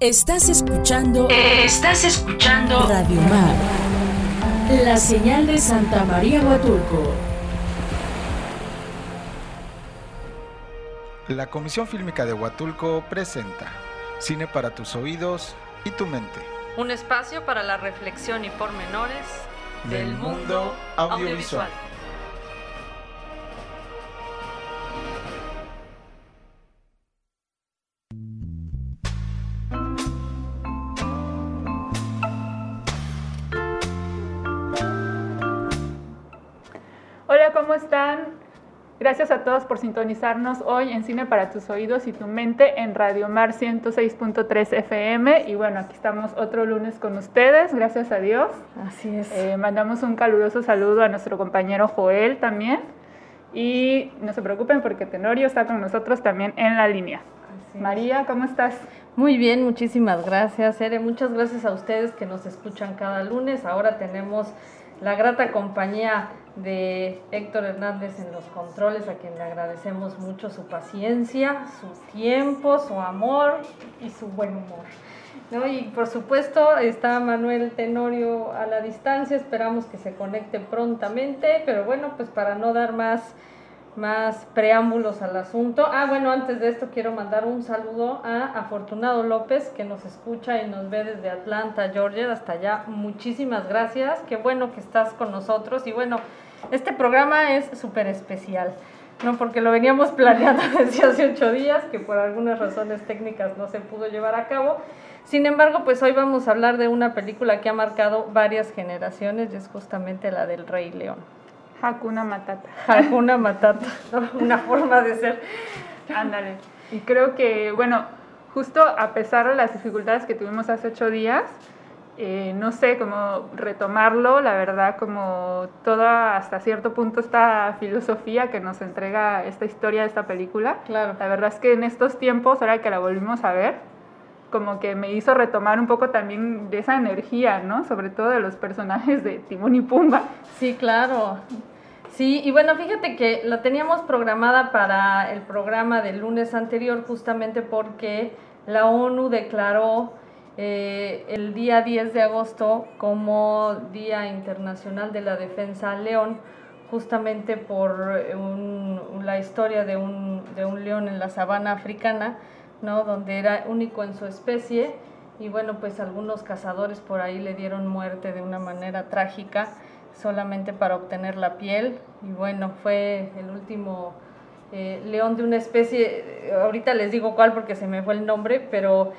Estás escuchando. Estás escuchando. Radio Mar. La señal de Santa María Huatulco. La Comisión Fílmica de Huatulco presenta Cine para tus oídos y tu mente. Un espacio para la reflexión y pormenores Del mundo audiovisual. Gracias a todos por sintonizarnos hoy en Cine para tus oídos y tu mente en Radio Mar 106.3 FM. Y bueno, aquí estamos otro lunes con ustedes, gracias a Dios. Así es. Eh, mandamos un caluroso saludo a nuestro compañero Joel también. Y no se preocupen porque Tenorio está con nosotros también en la línea. María, ¿cómo estás? Muy bien, muchísimas gracias, Ere. Muchas gracias a ustedes que nos escuchan cada lunes. Ahora tenemos la grata compañía de Héctor Hernández en los controles, a quien le agradecemos mucho su paciencia, su tiempo, su amor y su buen humor. ¿no? Y por supuesto está Manuel Tenorio a la distancia, esperamos que se conecte prontamente, pero bueno, pues para no dar más, más preámbulos al asunto. Ah, bueno, antes de esto quiero mandar un saludo a Afortunado López, que nos escucha y nos ve desde Atlanta, Georgia, hasta allá. Muchísimas gracias, qué bueno que estás con nosotros y bueno, este programa es súper especial. No, porque lo veníamos planeando desde hace ocho días, que por algunas razones técnicas no se pudo llevar a cabo. Sin embargo, pues hoy vamos a hablar de una película que ha marcado varias generaciones y es justamente la del Rey León. Hakuna Matata. Hakuna Matata, una forma de ser. Ándale. Y creo que, bueno, justo a pesar de las dificultades que tuvimos hace ocho días, eh, no sé cómo retomarlo, la verdad, como toda hasta cierto punto esta filosofía que nos entrega esta historia de esta película. Claro. La verdad es que en estos tiempos, ahora que la volvimos a ver, como que me hizo retomar un poco también de esa energía, ¿no? Sobre todo de los personajes de Timón y Pumba. Sí, claro. Sí, y bueno, fíjate que la teníamos programada para el programa del lunes anterior justamente porque la ONU declaró eh, el día 10 de agosto como Día Internacional de la Defensa al León, justamente por un- la historia de un, de un león en la sabana africana, ¿no? donde era único en su especie. Y bueno, pues algunos cazadores por ahí le dieron muerte de una manera trágica solamente para obtener la piel. Y bueno, fue el último eh, león de una especie, eh, ahorita les digo cuál porque se me fue el nombre, pero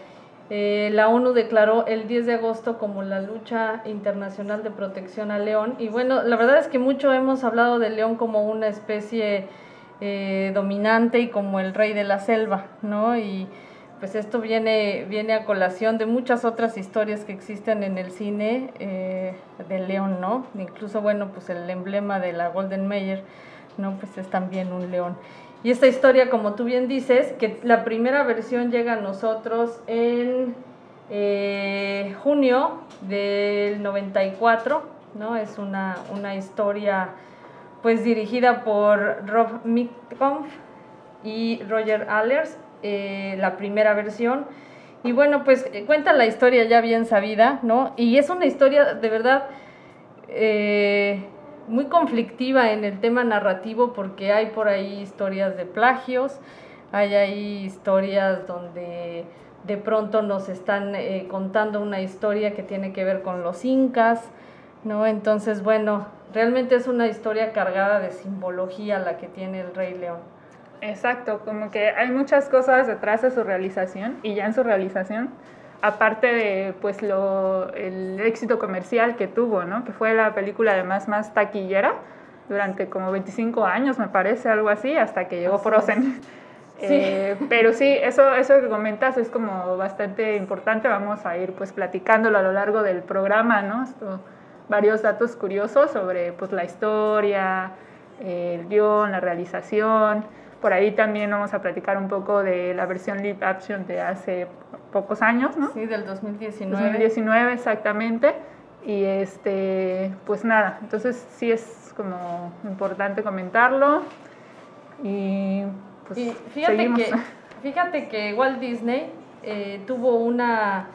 eh, la ONU declaró el 10 de agosto como la lucha internacional de protección al león. Y bueno, la verdad es que mucho hemos hablado del león como una especie eh, dominante y como el rey de la selva, ¿no? Y pues esto viene, viene a colación de muchas otras historias que existen en el cine eh, del león, ¿no? Incluso, bueno, pues el emblema de la Golden Mayer, ¿no? Pues es también un león. Y esta historia, como tú bien dices, que la primera versión llega a nosotros en eh, junio del 94, ¿no? Es una, una historia pues dirigida por Rob Mitkoff y Roger Allers, eh, la primera versión. Y bueno, pues eh, cuenta la historia ya bien sabida, ¿no? Y es una historia de verdad eh, muy conflictiva en el tema narrativo porque hay por ahí historias de plagios, hay ahí historias donde de pronto nos están contando una historia que tiene que ver con los incas, ¿no? Entonces, bueno, realmente es una historia cargada de simbología la que tiene el Rey León. Exacto, como que hay muchas cosas detrás de su realización y ya en su realización, aparte de pues lo, el éxito comercial que tuvo, ¿no? Que fue la película además más taquillera durante como 25 años, me parece, algo así, hasta que llegó Frozen. Eh, pero sí, eso, eso que comentas es como bastante importante, vamos a ir pues platicándolo a lo largo del programa, ¿no? Esto, varios datos curiosos sobre pues la historia, el guion, la realización. Por ahí también vamos a platicar un poco de la versión live action de hace pocos años, ¿no? Sí, del 2019. 2019 exactamente. Y este, pues nada, entonces sí es como importante comentarlo. Y pues Y fíjate seguimos. que, fíjate que Walt Disney eh, tuvo una,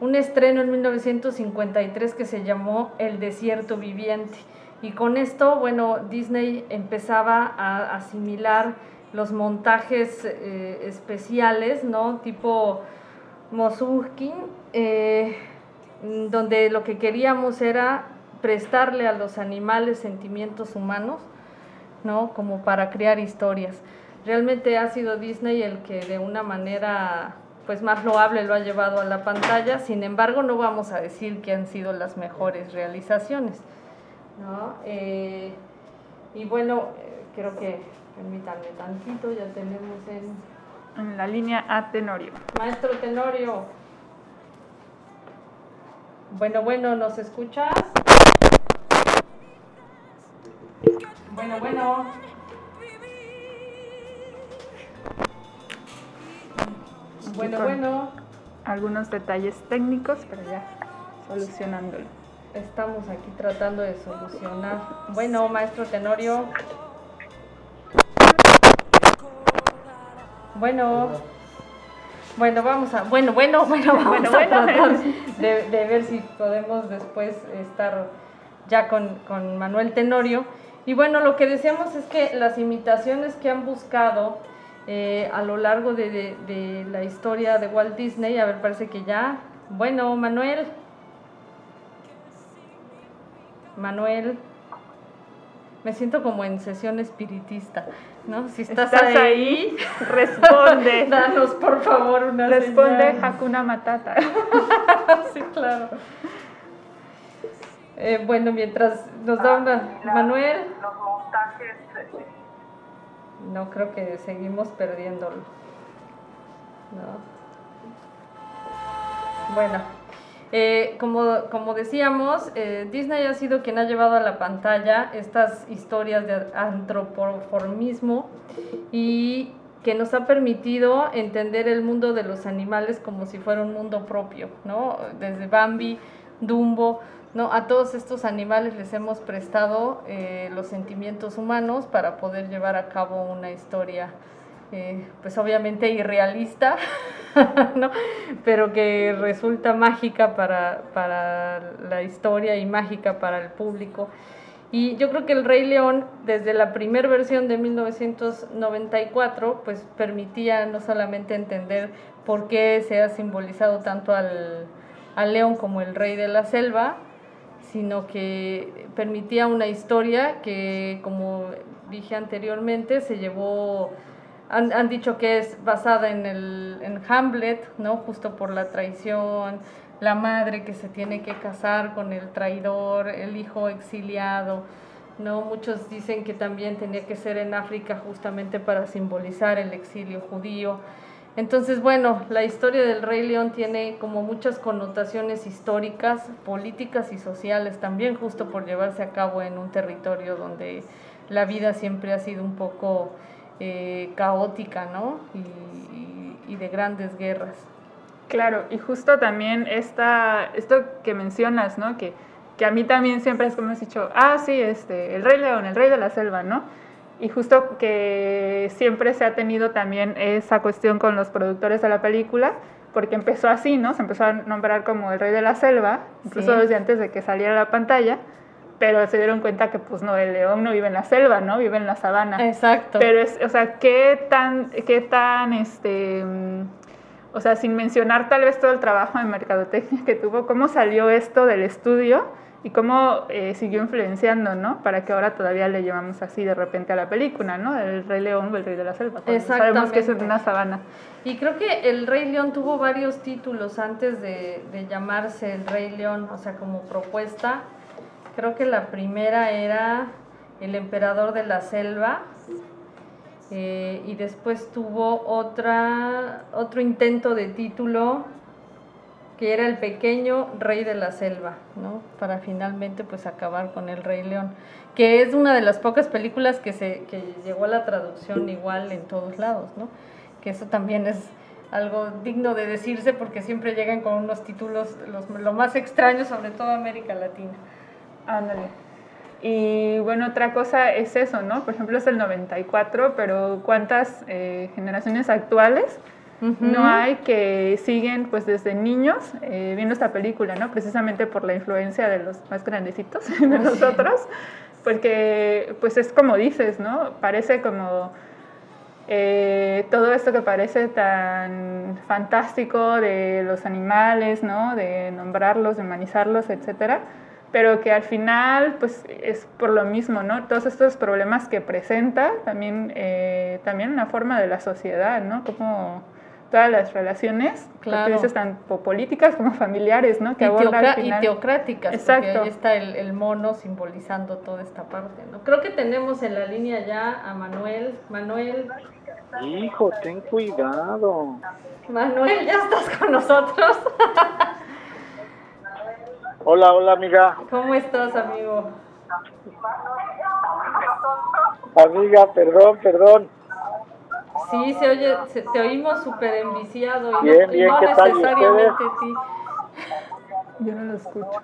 un estreno en 1953 que se llamó El desierto viviente. Y con esto, bueno, Disney empezaba a asimilar los montajes eh, especiales, ¿no? Tipo Mosulkin, eh, donde lo que queríamos era prestarle a los animales sentimientos humanos, ¿no? Como para crear historias. Realmente ha sido Disney el que de una manera pues más loable lo ha llevado a la pantalla, sin embargo no vamos a decir que han sido las mejores realizaciones. ¿no? Eh, y bueno, eh, creo que, permítanme tantito, ya tenemos en... En la línea A Tenorio. Maestro Tenorio. Bueno, bueno, ¿nos escuchas? Bueno, bueno. Bueno, bueno. Algunos detalles técnicos, pero ya solucionándolo. Estamos aquí tratando de solucionar. Bueno, maestro Tenorio. Bueno. Bueno, vamos a. Bueno, bueno, bueno, vamos Bueno, a tratar de, de ver si podemos después estar ya con, con Manuel Tenorio. Y bueno, lo que decíamos es que las imitaciones que han buscado eh, a lo largo de, de- de la historia de Walt Disney, a ver, parece que ya. Bueno, Manuel. Manuel. Me siento como en sesión espiritista, ¿no? Si estás, ¿Estás ahí, Responde. danos por favor una Responde señal. Hakuna Matata. sí, claro. Eh, bueno, mientras nos da una... Manuel. los montajes No, creo que seguimos perdiéndolo. No. Bueno, eh, como, como decíamos, eh, Disney ha sido quien ha llevado a la pantalla estas historias de antropoformismo y que nos ha permitido entender el mundo de los animales como si fuera un mundo propio, ¿no? Desde Bambi, Dumbo, ¿no? A todos estos animales les hemos prestado eh, los sentimientos humanos para poder llevar a cabo una historia, eh, pues obviamente irrealista, ¿no? Pero que resulta mágica para, para la historia y mágica para el público. Y yo creo que el Rey León, desde la primera versión de 1994, pues permitía no solamente entender por qué se ha simbolizado tanto al, al león como el rey de la selva, sino que permitía una historia que, como dije anteriormente, se llevó, han, han dicho que es basada en, el, en Hamlet, ¿no? Justo por la traición, la madre que se tiene que casar con el traidor, el hijo exiliado, ¿no? Muchos dicen que también tenía que ser en África justamente para simbolizar el exilio judío. Entonces, bueno, la historia del Rey León tiene como muchas connotaciones históricas, políticas y sociales también, justo por llevarse a cabo en un territorio donde la vida siempre ha sido un poco eh, caótica, ¿no? Y, y- de grandes guerras. Claro, y justo también esta, esto que mencionas, ¿no? Que, que a mí también siempre es como has dicho, ah, sí, este, el Rey León, el Rey de la Selva, ¿no? Y justo que siempre se ha tenido también esa cuestión con los productores de la película, porque empezó así, ¿no? Se empezó a nombrar como el Rey de la Selva, incluso Sí. desde antes de que saliera a la pantalla, pero se dieron cuenta que, pues, no, el león no vive en la selva, ¿no? Vive en la sabana. Exacto. Pero es, o sea, qué tan, qué tan, este, o sea, sin mencionar tal vez todo el trabajo de mercadotecnia que tuvo, cómo salió esto del estudio y cómo eh, siguió influenciando, ¿no? Para que ahora todavía le llamamos así de repente a la película, ¿no? El Rey León o el Rey de la Selva. Sabemos que es una sabana. Y creo que el Rey León tuvo varios títulos antes de, de llamarse el Rey León, o sea, como propuesta. Creo que la primera era El Emperador de la Selva. eh, y después tuvo otra, otro intento de título que era el pequeño rey de la selva, ¿no? Para finalmente pues acabar con el Rey León, que es una de las pocas películas que se que llegó a la traducción igual en todos lados, ¿no? Que eso también es algo digno de decirse porque siempre llegan con unos títulos los, lo más extraños, sobre todo América Latina. Ándale. Y bueno, otra cosa es eso, ¿no? Por ejemplo, es el 94, pero ¿cuántas eh, generaciones actuales no hay que siguen pues desde niños eh, viendo esta película, ¿no? Precisamente por la influencia de los más grandecitos de nosotros, porque pues es como dices, ¿no? Parece como eh, todo esto que parece tan fantástico de los animales, ¿no? De nombrarlos, de humanizarlos, etcétera pero que al final pues es por lo mismo, ¿no? Todos estos problemas que presenta, también, eh, también una forma de la sociedad, ¿no? Como todas las relaciones, claro. dices, tanto políticas como familiares, ¿no? Que y, aborda al final. y teocráticas, Exacto. porque ahí está el, el, mono simbolizando toda esta parte, ¿no? Creo que tenemos en la línea ya a Manuel. Manuel. Hijo, ten cuidado. Manuel, ya estás con nosotros. Hola, hola amiga. ¿Cómo estás, amigo? Amiga, perdón, perdón. Sí, se oye, se, te oímos súper enviciado y bien, no, bien, no necesariamente ti. Yo no lo escucho.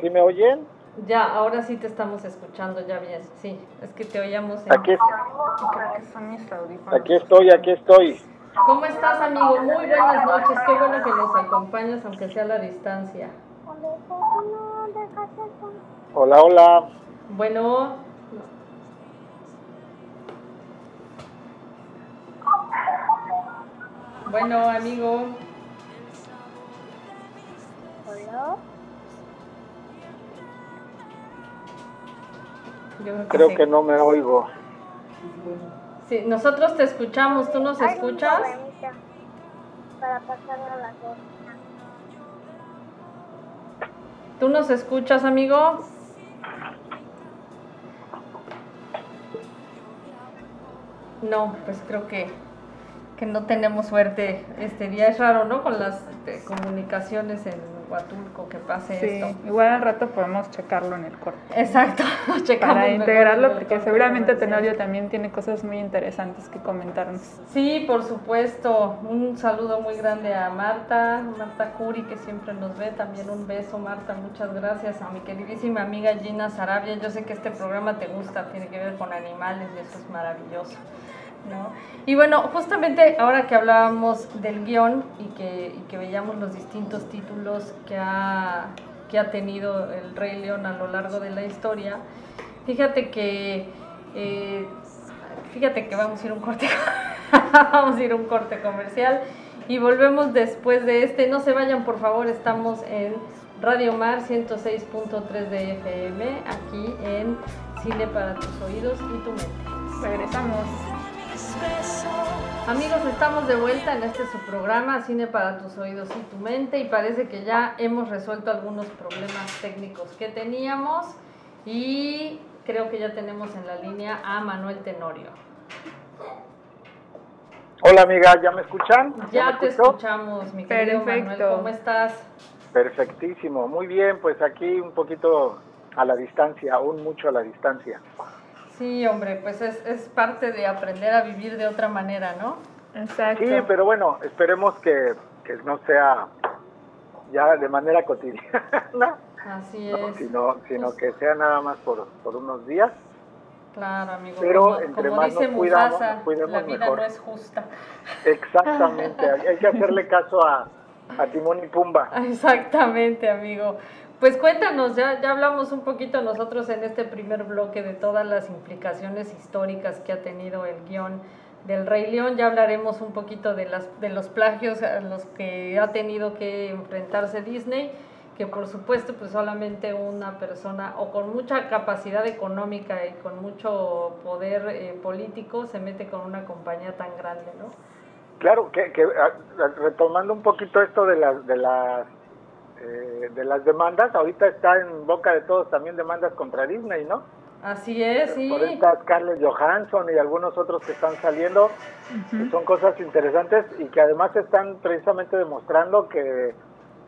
¿Sí me oyen? Ya, ahora sí te estamos escuchando, ya bien. Sí, es que te oíamos. En... Aquí, Creo que son mis audífonos. aquí estoy, aquí estoy. ¿Cómo estás, amigo? Muy buenas noches. Qué bueno que nos acompañas, aunque sea a la distancia. Hola, hola. Bueno. Bueno, amigo. Hola. Yo creo que, Creo sí. que no me oigo. Sí, nosotros te escuchamos. ¿Tú nos Hay escuchas? Para pasar a la. ¿Tú nos escuchas, amigo? No, pues creo que, que no tenemos suerte este día. Es raro, ¿no? Con las este, comunicaciones en Huatulco que pase Sí, esto. igual al rato podemos checarlo en el corte. Exacto, checamos Para integrarlo, porque seguramente. Tenorio también tiene cosas muy interesantes que comentarnos. Sí, por supuesto. Un saludo muy grande a Marta, Marta Curi, que siempre nos ve. También un beso, Marta. Muchas gracias. A mi queridísima amiga Gina Sarabia. Yo sé que este programa te gusta, tiene que ver con animales y eso es maravilloso. Y bueno, justamente ahora que hablábamos del guion y que, y que veíamos los distintos títulos que ha, que ha tenido el Rey León a lo largo de la historia, fíjate que eh, fíjate que vamos a ir un corte vamos a ir un corte comercial y volvemos después de este. No se vayan por favor estamos en Radio Mar 106.3 de FM aquí en Cine para tus oídos y tu mente. Regresamos. Amigos, estamos de vuelta en este su programa Cine para tus oídos y tu mente y parece que ya hemos resuelto algunos problemas técnicos que teníamos y creo que ya tenemos en la línea a Manuel Tenorio. Hola amiga, ¿ya me escuchan? Ya me te escuchó? escuchamos, mi querido Manuel. ¿cómo estás? Perfectísimo, muy bien, pues aquí un poquito a la distancia, aún mucho a la distancia. Sí, hombre, pues es, es parte de aprender a vivir de otra manera, ¿no? Exacto. Sí, pero bueno, esperemos que, que no sea ya de manera cotidiana, Así ¿no? es. sino, sino que sea nada más por, por unos días. Claro, amigo. Pero como, entre como más nos dice cuidamos, Mufasa, nos cuidemos la vida mejor. no es justa. Exactamente, hay hay que hacerle caso a, a Timón y Pumba. Exactamente, amigo. Pues cuéntanos, ya, ya hablamos un poquito nosotros en este primer bloque de todas las implicaciones históricas que ha tenido el guion del Rey León. Ya hablaremos un poquito de, las, de los plagios a los que ha tenido que enfrentarse Disney, que por supuesto pues solamente una persona o con mucha capacidad económica y con mucho poder eh, político se mete con una compañía tan grande, ¿no? Claro, que, que a- a- retomando un poquito esto de las de las eh, de las demandas, ahorita está en boca de todos también demandas contra Disney, ¿no? Así es, sí. Por esta Scarlett Johansson y algunos otros que están saliendo, que son cosas interesantes y que además están precisamente demostrando que,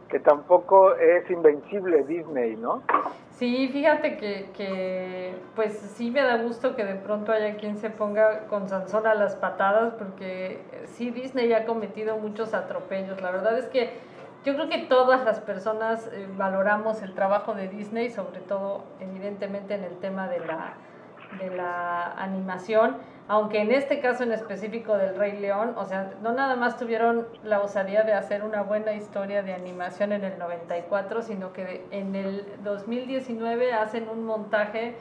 que tampoco es invencible Disney, ¿no? Sí, fíjate que, que, pues sí me da gusto que de pronto haya quien se ponga con Sansón a las patadas, porque sí Disney ha cometido muchos atropellos. La verdad es que yo creo que todas las personas eh, valoramos el trabajo de Disney, sobre todo evidentemente en el tema de la, de la animación, aunque en este caso en específico del Rey León, o sea, no nada más tuvieron la osadía de hacer una buena historia de animación en el 94, sino que en el 2019 hacen un montaje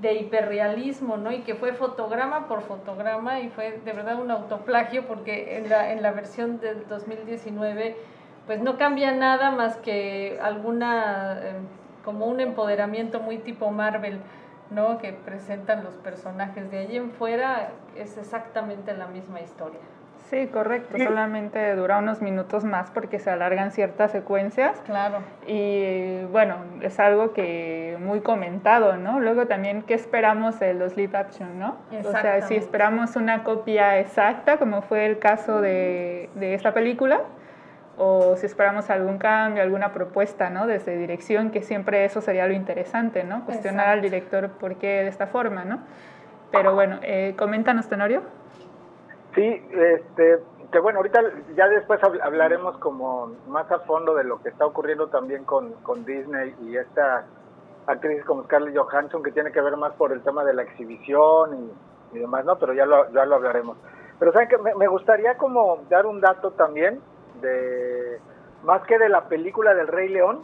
de hiperrealismo, ¿no? Y que fue fotograma por fotograma y fue de verdad un autoplagio porque en la, en la versión del 2019 pues no cambia nada más que alguna, eh, como un empoderamiento muy tipo Marvel, ¿no? Que presentan los personajes. De allí en fuera es exactamente la misma historia. Sí, correcto. Solamente dura unos minutos más porque se alargan ciertas secuencias. Claro. Y bueno, es algo que muy comentado, ¿no? Luego también, ¿qué esperamos de los live action, no? O sea, si esperamos una copia exacta, como fue el caso de, de esta película, o si esperamos algún cambio, alguna propuesta, ¿no? Desde dirección, que siempre eso sería lo interesante, ¿no? Cuestionar al director por qué de esta forma, ¿no? Pero bueno, eh, coméntanos, Tenorio. Sí, este, que bueno, ahorita ya después hablaremos como más a fondo de lo que está ocurriendo también con, con Disney y esta actriz como Scarlett Johansson que tiene que ver más por el tema de la exhibición y, demás, ¿no? Pero ya lo, ya lo hablaremos. Pero saben que me, gustaría como dar un dato también de, más que de la película del Rey León,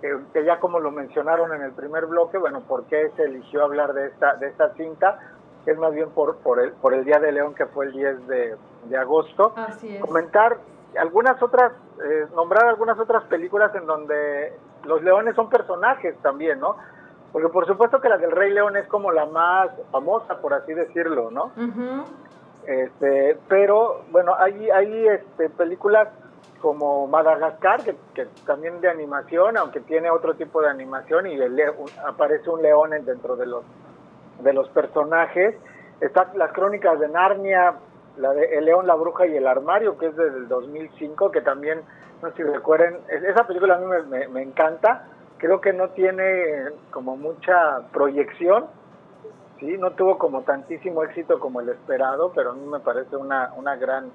que, que ya como lo mencionaron en el primer bloque, bueno, ¿por qué se eligió hablar de esta, de esta cinta? es más bien por, por, el, por el Día de León que fue el 10 de, de agosto. Así es. Comentar algunas otras, eh, nombrar algunas otras películas en donde los leones son personajes también, ¿no? Porque por supuesto que la del Rey León es como la más famosa, por así decirlo, ¿no? Este, pero bueno, hay, hay este, películas como Madagascar, que, que, también de animación, aunque tiene otro tipo de animación y el, aparece un león dentro de los de los personajes. Están las crónicas de Narnia, la de El León, la Bruja y el Armario, que es del 2005, que también, no sé si recuerden, esa película a mí me, me, encanta. Creo que no tiene como mucha proyección, ¿sí? no tuvo como tantísimo éxito como el esperado, pero a mí me parece una, una, gran,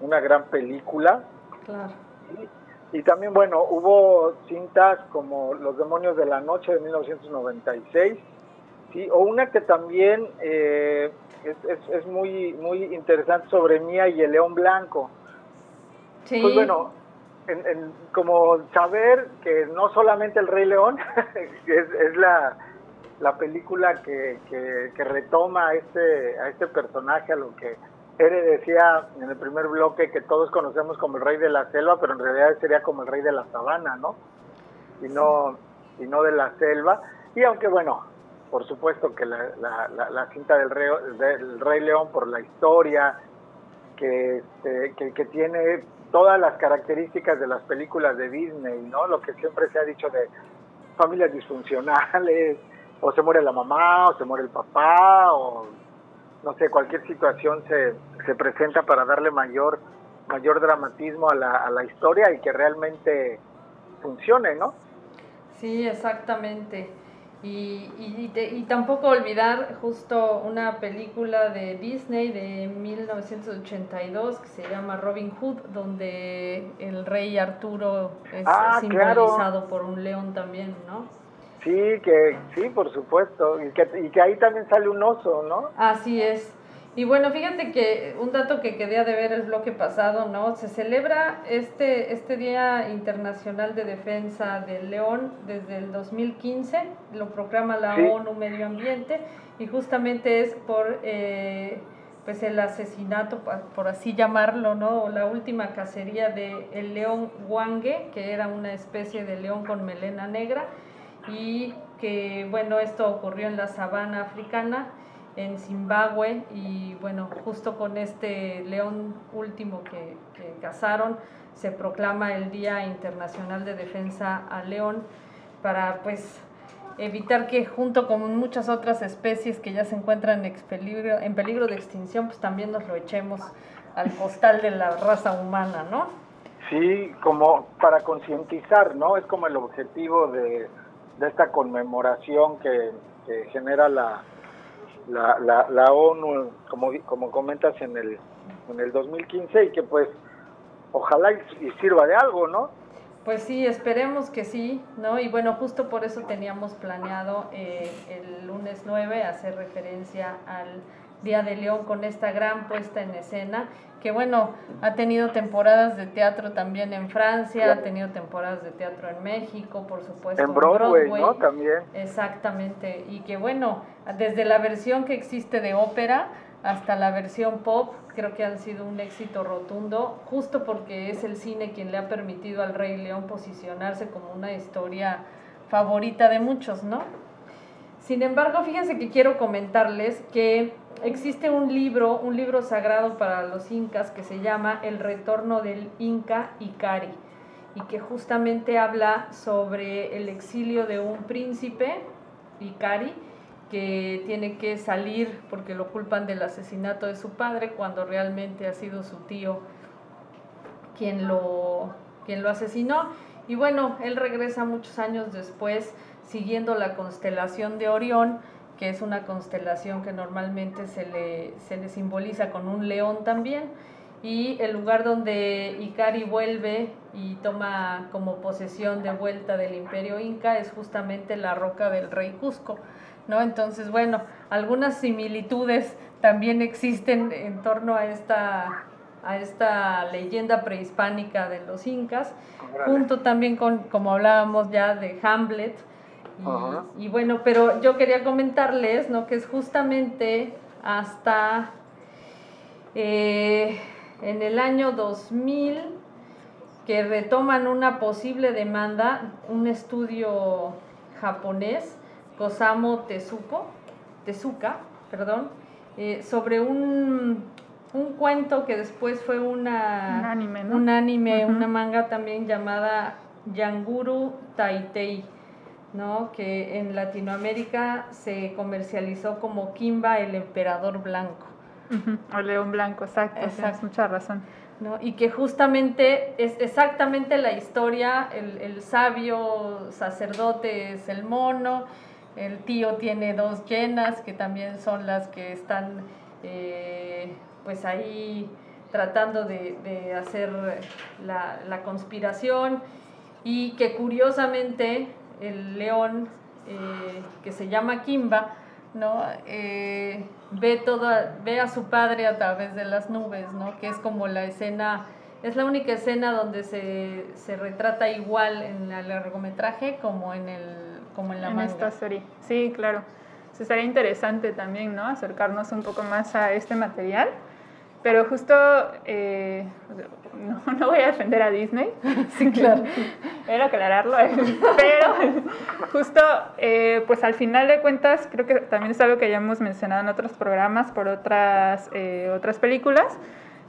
una gran película. Claro. Y también, bueno, hubo cintas como Los Demonios de la Noche de 1996, Sí, o una que también eh, es, es, muy, muy interesante sobre Mía y el León Blanco. Sí. Pues bueno, en, como saber que no solamente el Rey León es, es la, la película que, que, retoma a este, a este personaje, a lo que Ere decía en el primer bloque que todos conocemos como el rey de la selva, pero en realidad sería como el rey de la sabana, ¿no? Y no, y no de la selva. Y aunque bueno, por supuesto que la, la, cinta del rey, del rey, León por la historia, este, que, que, tiene todas las características de las películas de Disney, ¿no? Lo que siempre se ha dicho de familias disfuncionales, o se muere la mamá, o se muere el papá, o no sé, cualquier situación se, se presenta para darle mayor, mayor dramatismo a la, a la historia y que realmente funcione, ¿no? Sí, exactamente. Y, y, tampoco olvidar justo una película de Disney de 1982 que se llama Robin Hood, donde el rey Arturo es ah, simbolizado por un león también, ¿no? Sí, que sí, por supuesto, y que, y que ahí también sale un oso, ¿no? Así es. Y bueno, fíjate que un dato que quedé de ver el bloque pasado, ¿no? Se celebra este, este Día Internacional de Defensa del León desde el 2015, lo proclama la ONU Medio Ambiente, y justamente es por eh, pues el asesinato, por así llamarlo, ¿no? O la última cacería de el león guangue, que era una especie de león con melena negra, y que, bueno, esto ocurrió en la sabana africana en Zimbabue y bueno, justo con este león último que, cazaron, se proclama el Día Internacional de Defensa al León para pues evitar que junto con muchas otras especies que ya se encuentran en peligro, en peligro de extinción, pues también nos lo echemos al costal de la raza humana, ¿no? Sí, como para concientizar, ¿no? Es como el objetivo de, de esta conmemoración que genera la, la, la, la ONU, como, como comentas, en el, en el 2015 y que pues ojalá y, sirva de algo, ¿no? Pues sí, esperemos que sí, ¿no? Y bueno, justo por eso teníamos planeado eh, el lunes 9 hacer referencia al Día de León con esta gran puesta en escena, que bueno, ha tenido temporadas de teatro también en Francia, ha tenido temporadas de teatro en México, por supuesto. En Broadway, ¿no? También. Exactamente, y que bueno, desde la versión que existe de ópera hasta la versión pop, creo que han sido un éxito rotundo, justo porque es el cine quien le ha permitido al Rey León posicionarse como una historia favorita de muchos, ¿no? Sin embargo, fíjense que quiero comentarles que existe un libro, un libro sagrado para los incas que se llama El retorno del Inca Ikari y que justamente habla sobre el exilio de un príncipe, Ikari, que tiene que salir porque lo culpan del asesinato de su padre cuando realmente ha sido su tío quien lo, quien lo asesinó. Y bueno, él regresa muchos años después siguiendo la constelación de Orión, que es una constelación que normalmente se le, se le simboliza con un león también. Y el lugar donde Ikari vuelve y toma como posesión de vuelta del imperio inca es justamente la roca del rey Cusco. ¿no? Entonces, bueno, algunas similitudes también existen en torno a esta, a esta leyenda prehispánica de los incas, junto también con, como hablábamos ya, de Hamlet. Y, bueno, pero yo quería comentarles, ¿no? Que es justamente hasta eh, en el año 2000 que retoman una posible demanda, un estudio japonés Kosamo Tezuko, Tezuka, perdón, eh, sobre un, un, cuento que después fue una, un anime, ¿no? un anime una manga también llamada Yanguru Taitei, ¿no? que en Latinoamérica se comercializó como Kimba el Emperador Blanco. O León Blanco, exacto, tienes mucha razón. ¿no? Y que justamente es exactamente la historia, el, el sabio sacerdote es el mono, el tío tiene dos llenas que también son las que están eh, pues ahí tratando de, hacer la, conspiración y que curiosamente el león eh, que se llama Kimba ¿no? Eh, ve, toda, ve a su padre a través de las nubes, ¿no? que es como la escena, es la única escena donde se, se retrata igual en el largometraje como en el como en la en esta serie. Sí, claro. Se estaría interesante también, ¿no? Acercarnos un poco más a este material. Pero justo, eh, no, voy a defender a Disney. Sí, claro. Era aclararlo. Pero justo, eh, pues al final de cuentas, creo que también es algo que ya hemos mencionado en otros programas por otras, eh, otras películas,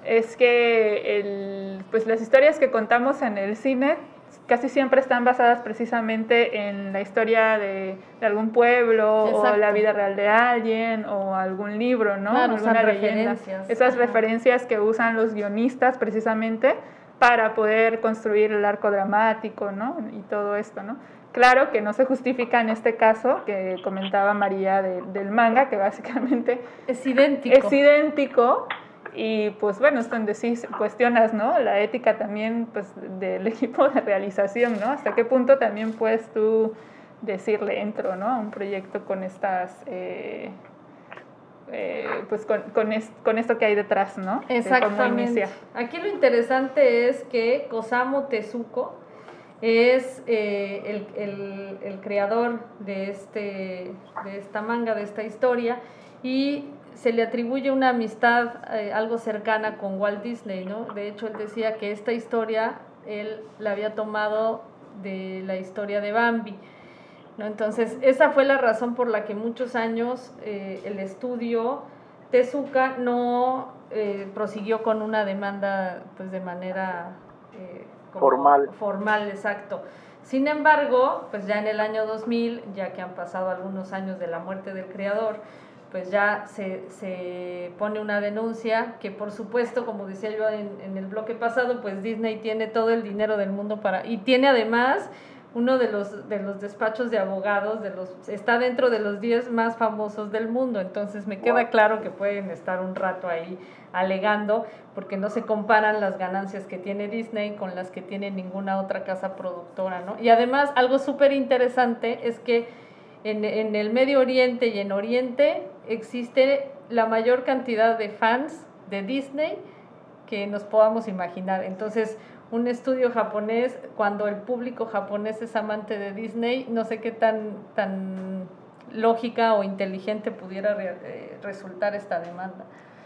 es que el, pues las historias que contamos en el cine casi siempre están basadas precisamente en la historia de, algún pueblo o la vida real de alguien o algún libro, ¿no? Alguna referencias. Esas referencias que usan los guionistas precisamente para poder construir el arco dramático, ¿no? Y todo esto, ¿no? Claro que no se justifica en este caso que comentaba María del manga, que básicamente es idéntico. Es idéntico y pues bueno, es donde sí cuestionas, ¿no? La ética también pues, del equipo de realización, ¿no? Hasta qué punto también puedes tú decirle entro, ¿no? A un proyecto con estas... Eh, eh, pues con, con, con, esto que hay detrás, ¿no? Exactamente. Aquí lo interesante es que Kosamo Tezuko es eh, el, el, el, creador de, este, de esta manga, de esta historia, y se le atribuye una amistad eh, algo cercana con Walt Disney, ¿no? De hecho, él decía que esta historia él la había tomado de la historia de Bambi. ¿no? Entonces, esa fue la razón por la que muchos años eh, el estudio Tezuka no eh, prosiguió con una demanda pues, de manera formal. Formal, exacto. Sin embargo, pues ya en el año 2000, ya que han pasado algunos años de la muerte del creador, pues ya se, se, pone una denuncia que por supuesto, como decía yo en, en, el bloque pasado, pues Disney tiene todo el dinero del mundo para, y tiene además uno de los, de los despachos de abogados, de los, está dentro de los 10 más famosos del mundo, entonces me queda claro que pueden estar un rato ahí alegando, porque no se comparan las ganancias que tiene Disney con las que tiene ninguna otra casa productora, ¿no? Y además, algo súper interesante es que en, en el Medio Oriente y en Oriente existe la mayor cantidad de fans de Disney que nos podamos imaginar. Entonces, un estudio japonés, cuando el público japonés es amante de Disney, no sé qué tan, tan lógica o inteligente pudiera eh, resultar esta demanda.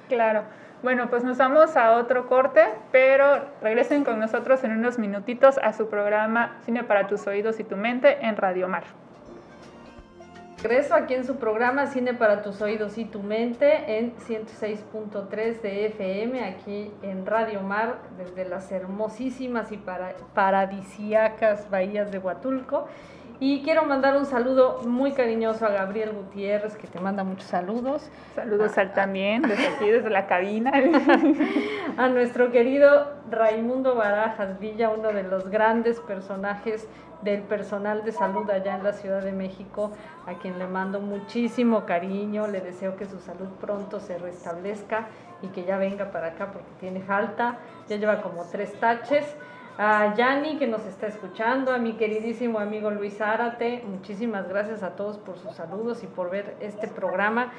Claro. Bueno, pues nos vamos a otro corte, pero regresen con nosotros en unos minutitos a su programa Cine para tus oídos y tu mente en Radio Mar. Regreso aquí en su programa Cine para tus oídos y tu mente en 106.3 de FM, aquí en Radio Mar, desde las hermosísimas y para, paradisíacas bahías de Huatulco. Y quiero mandar un saludo muy cariñoso a Gabriel Gutiérrez, que te manda muchos saludos. Saludos al también, desde aquí, desde la cabina. a nuestro querido Raimundo Barajas Villa, uno de los grandes personajes del personal de salud allá en la Ciudad de México, a quien le mando muchísimo cariño, le deseo que su salud pronto se restablezca y que ya venga para acá porque tiene falta, ya lleva como tres taches. A Yanni que nos está escuchando, a mi queridísimo amigo Luis Árate, muchísimas gracias a todos por sus saludos y por ver este programa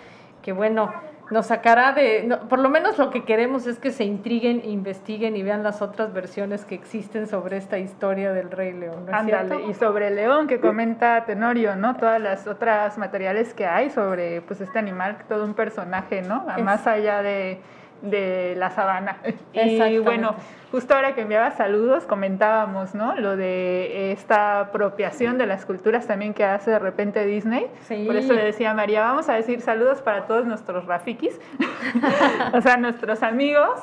que bueno, nos sacará de, por lo menos lo que queremos es que se intriguen, investiguen y vean las otras versiones que existen sobre esta historia del Rey León. ¿no y sobre el león que comenta Tenorio, ¿no? Todas las otras materiales que hay sobre pues este animal, todo un personaje, ¿no? Más allá de de la sabana. Y bueno, justo ahora que enviaba saludos, comentábamos, ¿no? Lo de esta apropiación de las culturas también que hace de repente Disney. Por eso le decía a María, vamos a decir saludos para todos nuestros rafikis, o sea, nuestros amigos.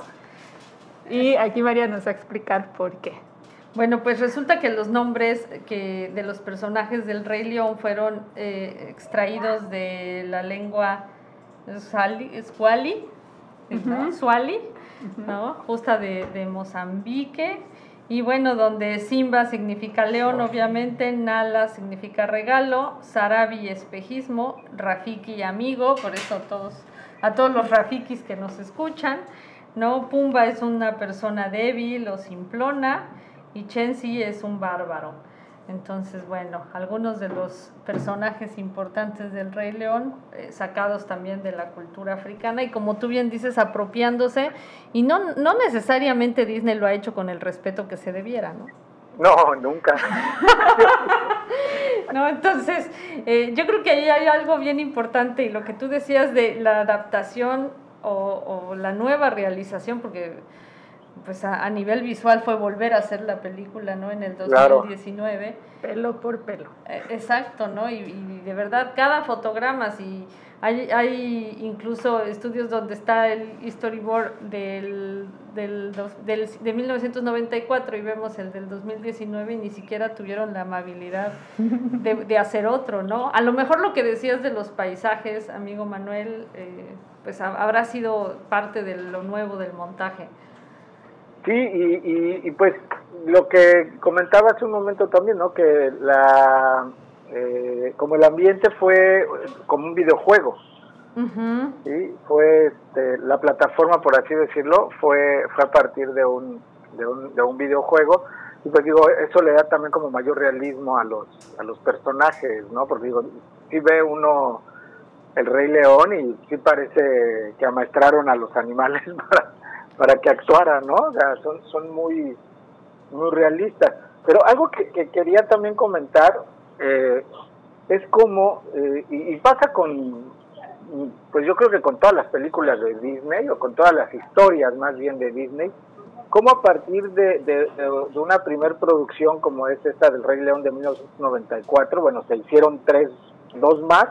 Y aquí María nos va a explicar por qué. Bueno, pues resulta que los nombres que de los personajes del Rey León fueron eh, extraídos de la lengua Swali, Suali, ¿no? justa de, de, Mozambique. Y bueno, donde Simba significa león, obviamente, Nala significa regalo, Sarabi espejismo, Rafiki amigo, por eso todos, a todos los Rafikis que nos escuchan, ¿no? Pumba es una persona débil o simplona y Chensi es un bárbaro. Entonces, bueno, algunos de los personajes importantes del Rey León, eh, sacados también de la cultura africana y como tú bien dices, apropiándose, y no, no necesariamente Disney lo ha hecho con el respeto que se debiera, ¿no? No, nunca. no, entonces, eh, yo creo que ahí hay algo bien importante y lo que tú decías de la adaptación o, o la nueva realización, porque pues a, nivel visual fue volver a hacer la película, ¿no? En el 2019. Pelo por pelo. Eh, exacto, ¿no? Y, de verdad, cada fotograma, si hay, hay incluso estudios donde está el storyboard del, del, del, de 1994 y vemos el del 2019 y ni siquiera tuvieron la amabilidad de, de hacer otro, ¿no? A lo mejor lo que decías de los paisajes, amigo Manuel, eh, pues habrá sido parte de lo nuevo del montaje. Sí, y, y, pues lo que comentaba hace un momento también, ¿no? Que la, eh, como el ambiente fue como un videojuego, ¿sí? Fue este, la plataforma, por así decirlo, fue, fue a partir de un, de un, de un videojuego. Y pues digo, eso le da también como mayor realismo a los, a los personajes, ¿no? Porque digo, si ve uno el Rey León y sí parece que amaestraron a los animales para para que actuara, ¿no? O sea, son, son muy, muy realistas. Pero algo que, quería también comentar eh, es como, eh, y, pasa con, pues yo creo que con todas las películas de Disney, o con todas las historias más bien de Disney, como a partir de, de, una primer producción como es esta del Rey León de 1994, bueno, se hicieron tres, dos más,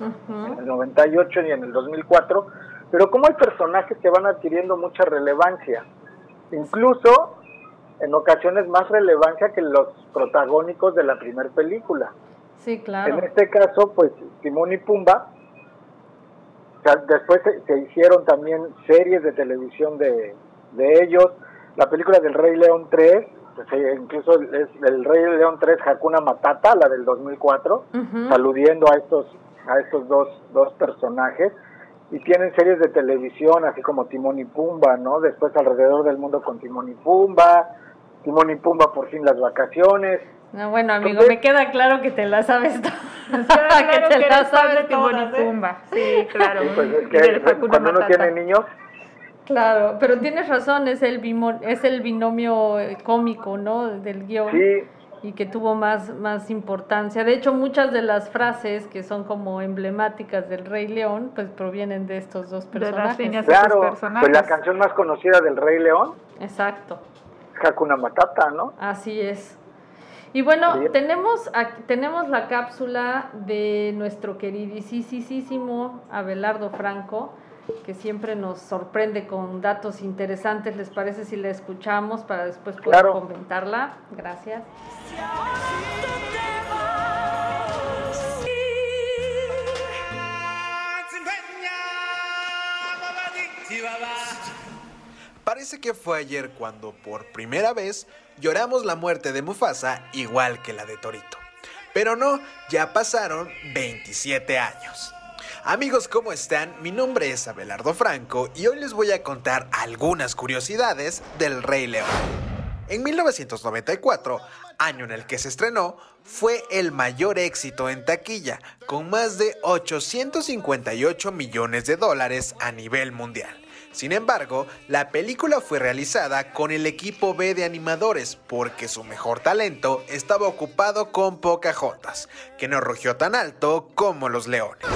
en el 98 y en el 2004, pero como hay personajes que van adquiriendo mucha relevancia, incluso en ocasiones más relevancia que los protagónicos de la primera película. Sí, claro. En este caso, pues Timón y Pumba, después se, hicieron también series de televisión de, de ellos, la película del Rey León 3, pues, eh, incluso es el Rey León 3 Hakuna Matata, la del 2004, Ujú. aludiendo a estos a estos dos, dos personajes y tienen series de televisión así como Timón y Pumba, ¿no? Después alrededor del mundo con Timón y Pumba, Timón y Pumba por fin las vacaciones. No, bueno, amigo, Entonces- me queda claro que te la sabes todas. Claro que, te fan de Timón y ¿eh? Pumba. Sí, claro. Sí, pues es que cuando uno tiene niños, Claro, pero tienes razón, es el, bimo- es el binomio eh, cómico, ¿no? Del guion. sí, y que tuvo más, más importancia. De hecho, muchas de las frases que son como emblemáticas del Rey León, pues provienen de estos dos De las personajes. de sus claro, personajes. pues la canción más conocida del Rey León Exacto, es Hakuna Matata, ¿no? así es. Y bueno, Bien. tenemos, aquí, tenemos la cápsula de nuestro queridísimo Abelardo Franco, que siempre nos sorprende con datos interesantes. ¿Les parece si la escuchamos para después poder Claro. comentarla? Gracias. Parece que fue ayer cuando por primera vez lloramos la muerte de Mufasa igual que la de Torito. Pero no, ya pasaron 27 años. Amigos, ¿cómo están? Mi nombre es Abelardo Franco y hoy les voy a contar algunas curiosidades del Rey León. En 1994, año en el que se estrenó, fue el mayor éxito en taquilla, con más de 858 millones de dólares a nivel mundial. Sin embargo, la película fue realizada con el equipo B de animadores porque su mejor talento estaba ocupado con Pocahontas, que no rugió tan alto como los leones.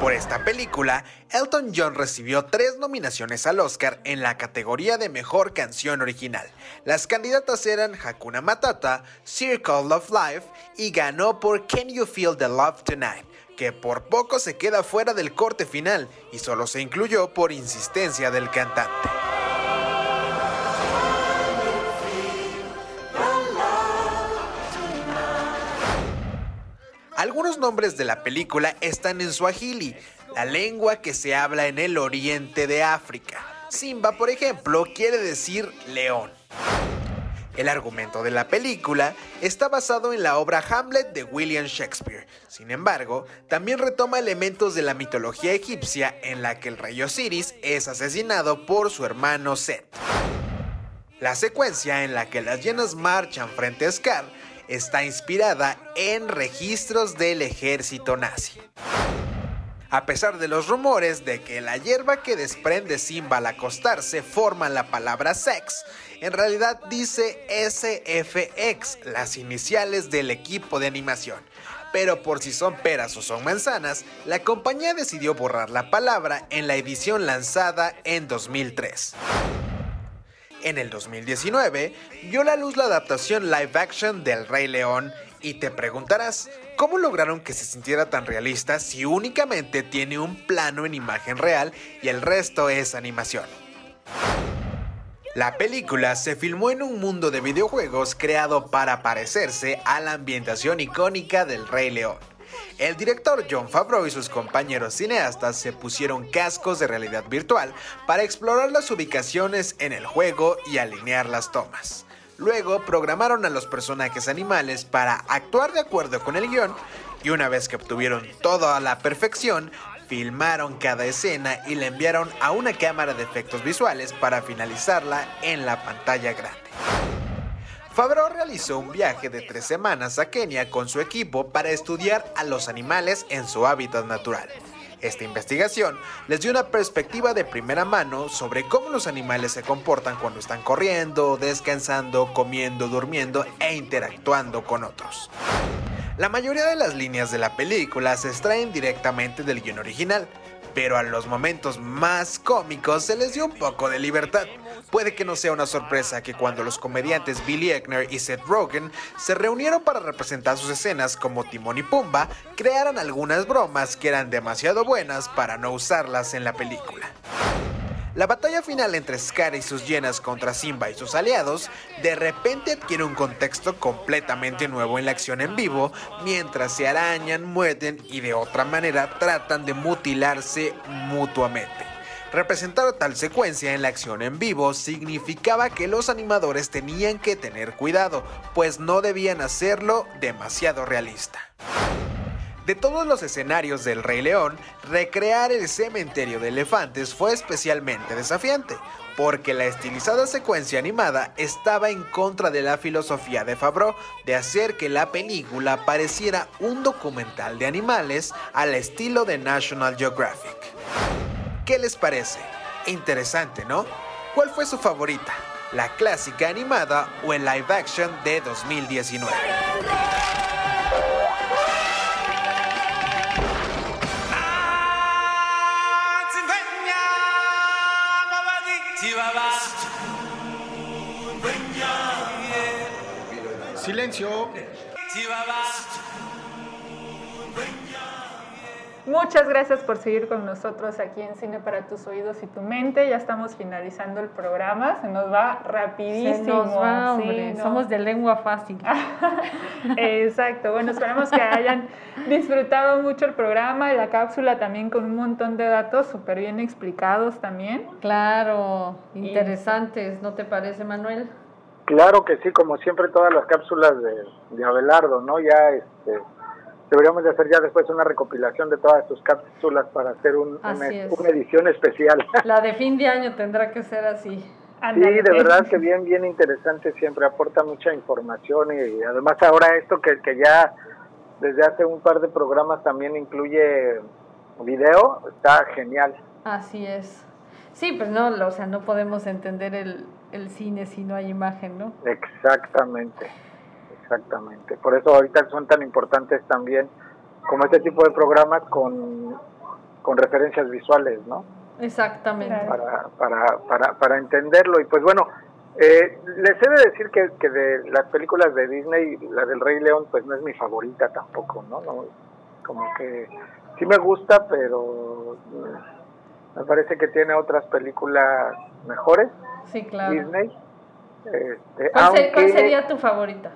Por esta película, Elton John recibió tres nominaciones al Oscar en la categoría de Mejor Canción Original. Las candidatas eran Hakuna Matata, Circle of Life y ganó por Can You Feel the Love Tonight, que por poco se queda fuera del corte final y solo se incluyó por insistencia del cantante. Algunos nombres de la película están en Swahili, la lengua que se habla en el oriente de África. Simba, por ejemplo, quiere decir león. El argumento de la película está basado en la obra Hamlet de William Shakespeare. Sin embargo, también retoma elementos de la mitología egipcia en la que el rey Osiris es asesinado por su hermano Set. La secuencia en la que las llenas marchan frente a Scar está inspirada en registros del ejército nazi. A pesar de los rumores de que la hierba que desprende Simba al acostarse forma la palabra sex, en realidad dice SFX, las iniciales del equipo de animación. Pero por si son peras o son manzanas, la compañía decidió borrar la palabra en la edición lanzada en 2003. En el 2019 vio la luz la adaptación live action del Rey León y te preguntarás, ¿cómo lograron que se sintiera tan realista si únicamente tiene un plano en imagen real y el resto es animación? La película se filmó en un mundo de videojuegos creado para parecerse a la ambientación icónica del Rey León. El director John Favreau y sus compañeros cineastas se pusieron cascos de realidad virtual para explorar las ubicaciones en el juego y alinear las tomas. Luego programaron a los personajes animales para actuar de acuerdo con el guion y una vez que obtuvieron todo a la perfección, filmaron cada escena y la enviaron a una cámara de efectos visuales para finalizarla en la pantalla grande. Favreau realizó un viaje de tres semanas a Kenia con su equipo para estudiar a los animales en su hábitat natural. Esta investigación les dio una perspectiva de primera mano sobre cómo los animales se comportan cuando están corriendo, descansando, comiendo, durmiendo e interactuando con otros. La mayoría de las líneas de la película se extraen directamente del guion original, pero a los momentos más cómicos se les dio un poco de libertad. Puede que no sea una sorpresa que cuando los comediantes Billy Eichner y Seth Rogen se reunieron para representar sus escenas como Timón y Pumba, crearan algunas bromas que eran demasiado buenas para no usarlas en la película. La batalla final entre Scar y sus llenas contra Simba y sus aliados de repente adquiere un contexto completamente nuevo en la acción en vivo, mientras se arañan, muerden y de otra manera tratan de mutilarse mutuamente. Representar tal secuencia en la acción en vivo significaba que los animadores tenían que tener cuidado, pues no debían hacerlo demasiado realista. De todos los escenarios del Rey León, recrear el cementerio de elefantes fue especialmente desafiante, porque la estilizada secuencia animada estaba en contra de la filosofía de Favreau de hacer que la película pareciera un documental de animales al estilo de National Geographic. ¿Qué les parece? Interesante, ¿no? ¿Cuál fue su favorita? ¿La clásica animada o el live action de 2019? Silencio. Muchas gracias por seguir con nosotros aquí en Cine para tus oídos y tu mente. Ya estamos finalizando el programa, se nos va rapidísimo. Se nos va, Sí, hombre. ¿no? Somos de lengua fácil. Exacto, bueno, esperamos que hayan disfrutado mucho el programa y la cápsula también con un montón de datos súper bien explicados también. Claro, interesantes, ¿no te parece, Manuel? Claro que sí, como siempre todas las cápsulas de, de Abelardo, ¿no? Ya este, deberíamos de hacer ya después una recopilación de todas sus cápsulas para hacer un- una, una edición especial. La de fin de año tendrá que ser así. Sí, de verdad que bien, bien interesante siempre, aporta mucha información y, además ahora esto que, que ya desde hace un par de programas también incluye video, está genial. Así es. Sí, pues no, o sea, no podemos entender el, el cine si no hay imagen, ¿no? Exactamente, exactamente. Por eso ahorita son tan importantes también como este tipo de programas con, con referencias visuales, ¿no? Exactamente. Para, para, para, para entenderlo. Y pues bueno, eh, les he de decir que, que de las películas de Disney, la del Rey León, pues no es mi favorita tampoco, ¿no? no como que sí me gusta, pero mm, me parece que tiene otras películas mejores, Sí, claro. Disney. Este, ¿Cuál, se- cuál aunque- sería tu favorita?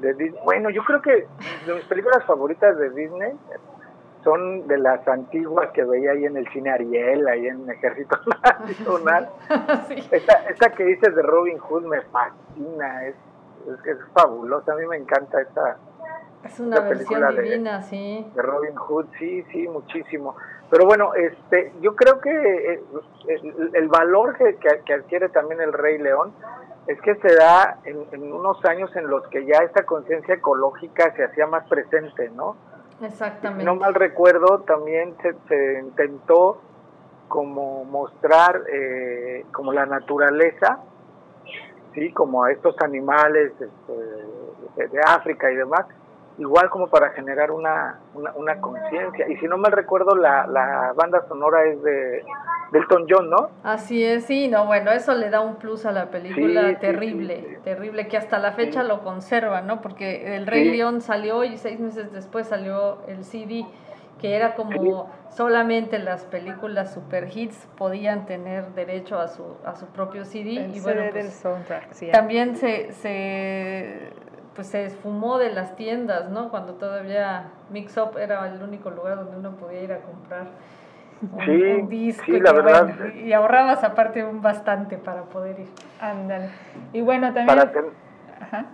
De Dis- bueno, yo creo que de mis películas favoritas de Disney son de las antiguas que veía ahí en el cine Ariel, ahí en Ejército Nacional. sí. Esta, esta que dices de Robin Hood me fascina, es, es, es fabulosa, a mí me encanta esta Es una La versión película de- divina, sí. de Robin Hood, sí, sí, muchísimo. Pero bueno, este, yo creo que eh, el, el valor que, que- adquiere también el Rey León es que se da en, en unos años en los que ya esta conciencia ecológica se hacía más presente, ¿no? Exactamente. no mal recuerdo, también se, se intentó como mostrar eh, como la naturaleza, sí, como a estos animales este, de África y demás, igual como para generar una, una, una conciencia. Y si no mal recuerdo, la, la banda sonora es de Delton John, ¿no? Así es, sí, no, bueno, eso le da un plus a la película Sí, terrible, sí, sí. terrible, que hasta la fecha Sí. lo conserva, ¿no? Porque El Rey Sí. León salió y seis meses después salió el CD, que era como solamente las películas super hits podían tener derecho a su, a su propio CD. El y bueno, pues, del soundtrack, sí. también se, se, pues se esfumó de las tiendas, ¿no? Cuando todavía Mix Up era el único lugar donde uno podía ir a comprar un, Sí, un disco. sí, y la que, verdad. bueno, y ahorrabas aparte un bastante para poder ir. Ándale. Y bueno, también... Para ten- Ajá.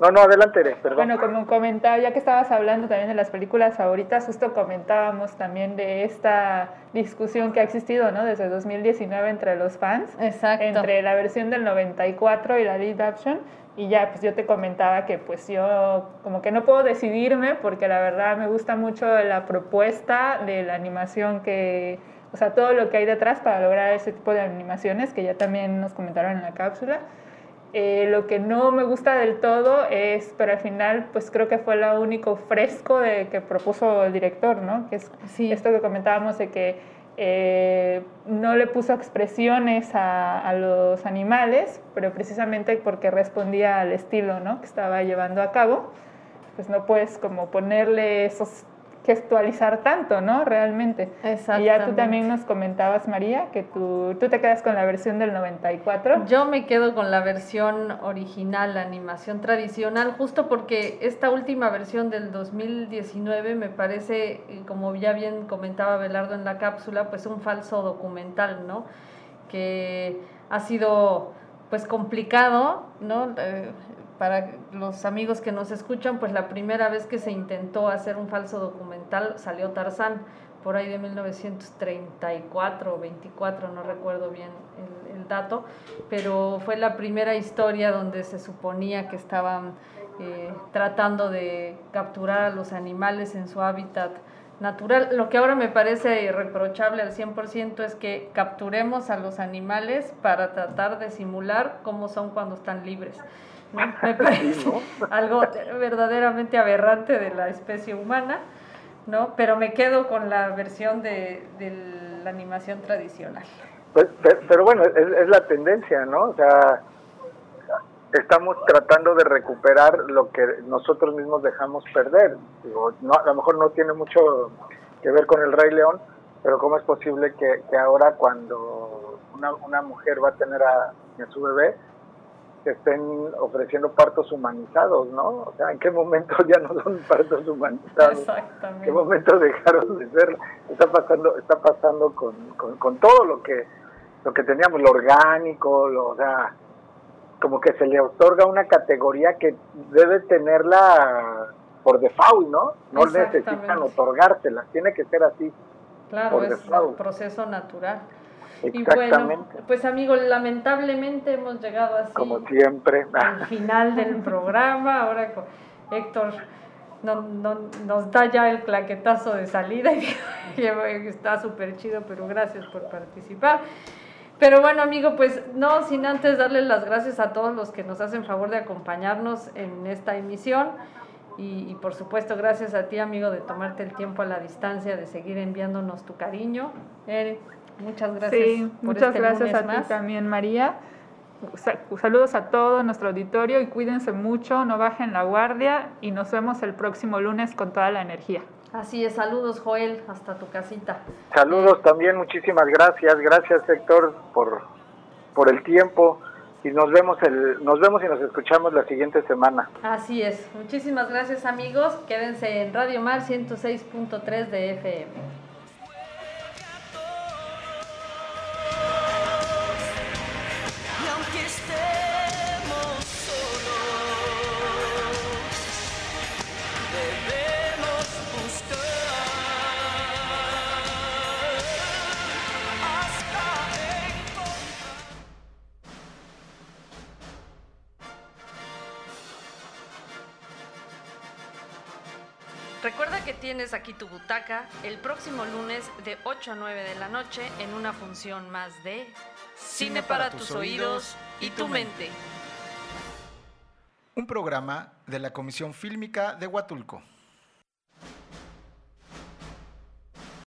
No, no, adelante, perdón. Bueno, como comentaba, ya que estabas hablando también de las películas favoritas, justo comentábamos también de esta discusión que ha existido, ¿no? Desde 2019 entre los fans, Exacto. entre la versión del 94 y la live action. Y ya, pues yo te comentaba que pues yo como que no puedo decidirme porque la verdad me gusta mucho la propuesta de la animación que, o sea, todo lo que hay detrás para lograr ese tipo de animaciones que ya también nos comentaron en la cápsula. Eh, lo que no me gusta del todo es, pero al final, pues creo que fue lo único fresco de, que propuso el director, ¿no? Que es Sí. esto que comentábamos de que eh, no le puso expresiones a, a los animales, pero precisamente porque respondía al estilo, ¿no? Que estaba llevando a cabo, pues no puedes como ponerle esos gestualizar tanto, ¿no? Realmente. Y ya tú también nos comentabas, María, que tú, tú te quedas con la versión del 94. Yo me quedo con la versión original, la animación tradicional, justo porque esta última versión del 2019 me parece, como ya bien comentaba Belardo en la cápsula, pues un falso documental, ¿no? Que ha sido pues complicado, ¿no? Eh, para los amigos que nos escuchan, pues la primera vez que se intentó hacer un falso documental salió Tarzán, por ahí de 1934 o 24, no recuerdo bien el, dato, pero fue la primera historia donde se suponía que estaban eh, tratando de capturar a los animales en su hábitat natural. Lo que ahora me parece irreprochable al 100% es que capturemos a los animales para tratar de simular cómo son cuando están libres. Me parece algo verdaderamente aberrante de la especie humana, ¿no? Pero me quedo con la versión de, la animación tradicional. Pues, pero, bueno, es, la tendencia, ¿no? O sea, estamos tratando de recuperar lo que nosotros mismos dejamos perder. no, a lo mejor no tiene mucho que ver con el Rey León, pero ¿cómo es posible que, ahora cuando una, una, mujer va a tener a, a su bebé, que estén ofreciendo partos humanizados, ¿no? O sea, ¿en qué momento ya no son partos humanizados? Exactamente. ¿En qué momento dejaron de ser? Está pasando, está pasando con, con, todo lo que, lo que teníamos, lo orgánico, lo, o sea, como que se le otorga una categoría que debe tenerla por default, ¿no? No necesitan otorgársela, tiene que ser así. Claro, es un proceso natural. Y bueno, pues amigos, lamentablemente hemos llegado así. Como siempre. Al final del programa. Ahora Héctor no, no, nos da ya el claquetazo de salida y está súper chido, pero gracias por participar. Pero bueno, amigo, pues no sin antes darle las gracias a todos los que nos hacen favor de acompañarnos en esta emisión. Y, por supuesto, gracias a ti, amigo, de tomarte el tiempo a la distancia, de seguir enviándonos tu cariño. Eric. Muchas gracias. Sí, muchas este gracias a ti también, María. Saludos a todo nuestro auditorio y cuídense mucho, no bajen la guardia y nos vemos el próximo lunes con toda la energía. Así es, saludos Joel, hasta tu casita. Saludos también, muchísimas gracias, gracias Héctor por, por el tiempo y nos vemos el, nos vemos y nos escuchamos la siguiente semana. Así es, muchísimas gracias amigos, quédense en Radio Mar 106.3 de FM. Butaca el próximo lunes de 8 a 9 de la noche en una función más de Cine para, tus oídos y tu mente. Un programa de la Comisión Fílmica de Huatulco.